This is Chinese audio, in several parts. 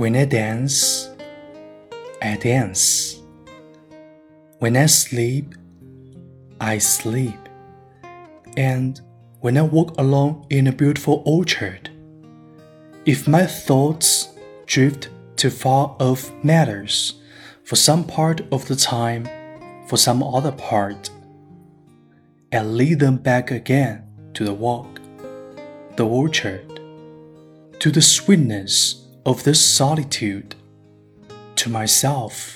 When I dance, I dance. When I sleep, I sleep. And when I walk alone in a beautiful orchard, if my thoughts drift to far off matters for some part of the time, for some other part, I lead them back again to the walk, the orchard, to the sweetness of this solitude, to myself.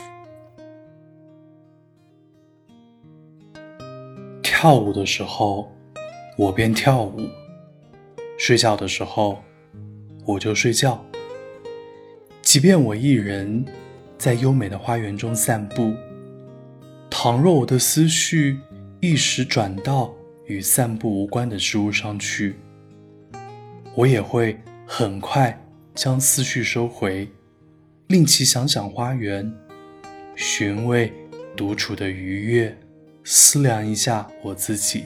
跳舞的时候，我便跳舞；睡觉的时候，我就睡觉。即便我一人在优美的花园中散步，倘若我的思绪一时转到与散步无关的事物上去，我也会很快将思绪收回，令其想想花园，寻味独处的愉悦。思量一下我自己。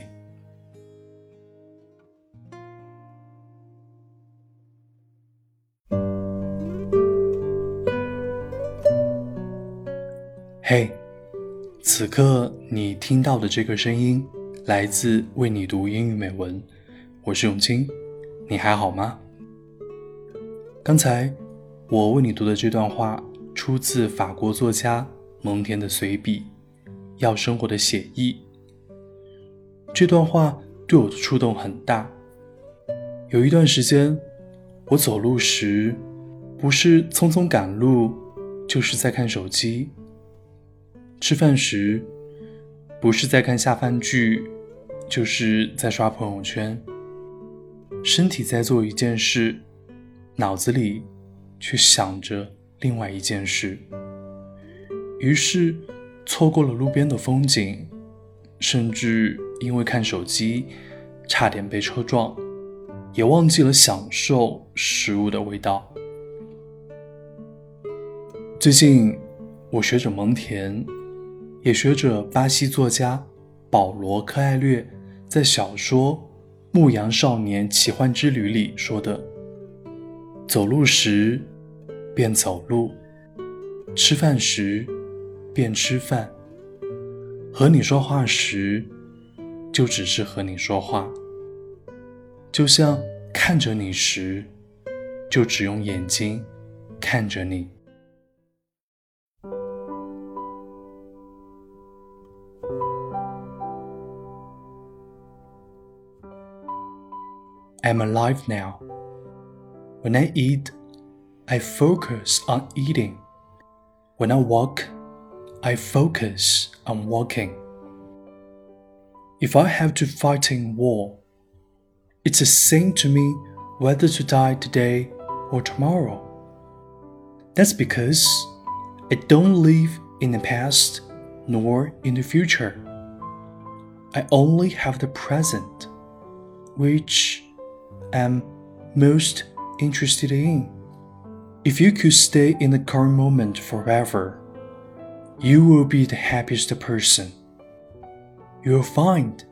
嘿，此刻你听到的这个声音，来自为你读英语美文。我是永清，你还好吗？刚才我为你读的这段话，出自法国作家蒙田的随笔。要生活的写意。这段话对我的触动很大。有一段时间，我走路时，不是匆匆赶路，就是在看手机；吃饭时，不是在看下饭剧，就是在刷朋友圈。身体在做一件事，脑子里却想着另外一件事。于是。错过了路边的风景，甚至因为看手机，差点被车撞，也忘记了享受食物的味道。最近，我学着蒙田，也学着巴西作家保罗·科艾略在小说《牧羊少年奇幻之旅》里说的：“走路时，便走路；吃饭时。”便吃饭，和你说话时，就只是和你说话。就像看着你时，就只用眼睛看着你。I'm alive now. When I eat, I focus on eating. When I walk, I focus on walking. If I have to fight in war, it's a sin to me whether to die today or tomorrow. That's because I don't live in the past nor in the future. I only have the present, which I'm most interested in. If you could stay in the current moment forever, you will be the happiest person. You'll find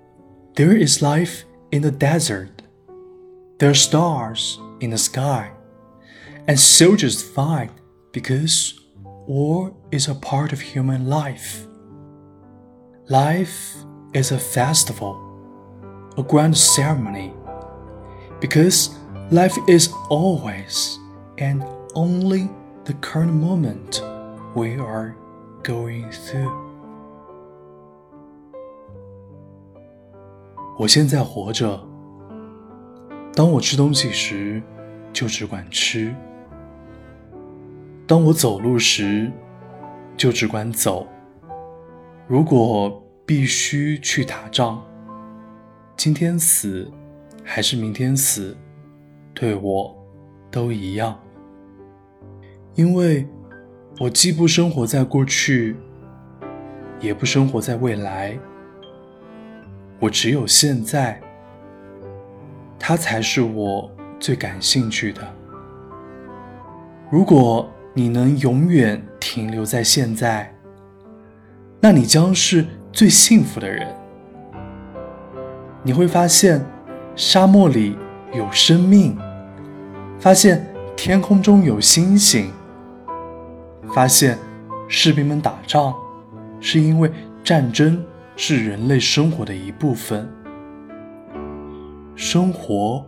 there is life in the desert. There are stars in the sky. And soldiers fight because war is a part of human life. Life is a festival, a grand ceremony, because life is always and only the current moment we are Going through，我现在活着。当我吃东西时，就只管吃；当我走路时，就只管走。如果必须去打仗，今天死还是明天死，对我都一样，因为。我既不生活在过去，也不生活在未来，我只有现在，它才是我最感兴趣的。如果你能永远停留在现在，那你将是最幸福的人。你会发现，沙漠里有生命，发现天空中有星星。发现士兵们打仗是因为战争是人类生活的一部分，生活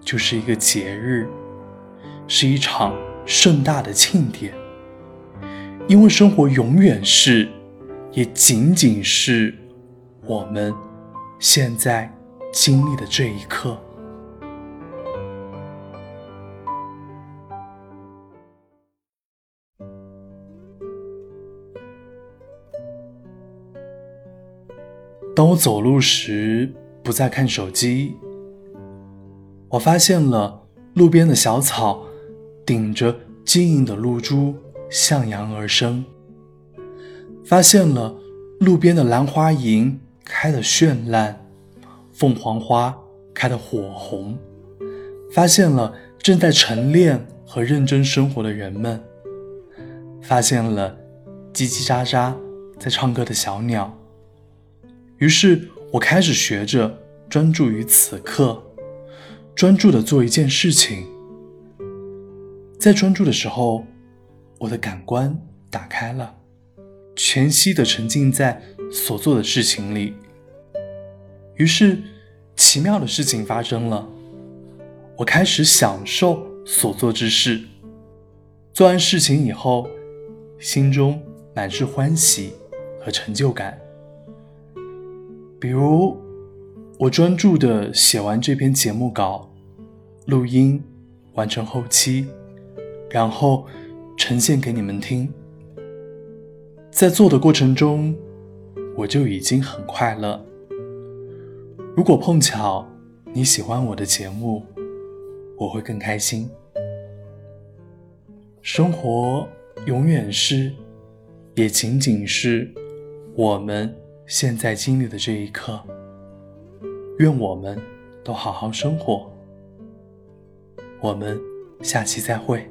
就是一个节日，是一场盛大的庆典，因为生活永远是，也仅仅是我们现在经历的这一刻。当我走路时不再看手机，我发现了路边的小草顶着晶莹的露珠向阳而生，发现了路边的兰花楹开得绚烂，凤凰花开得火红，发现了正在晨练和认真生活的人们，发现了叽叽喳喳在唱歌的小鸟。于是我开始学着专注于此刻，专注的做一件事情。在专注的时候，我的感官打开了，全息的沉浸在所做的事情里。于是，奇妙的事情发生了，我开始享受所做之事。做完事情以后，心中满是欢喜和成就感。比如，我专注的写完这篇节目稿，录音，完成后期，然后呈现给你们听。在做的过程中，我就已经很快乐。如果碰巧你喜欢我的节目，我会更开心。生活永远是，也仅仅是我们。现在经历的这一刻，愿我们都好好生活。我们下期再会。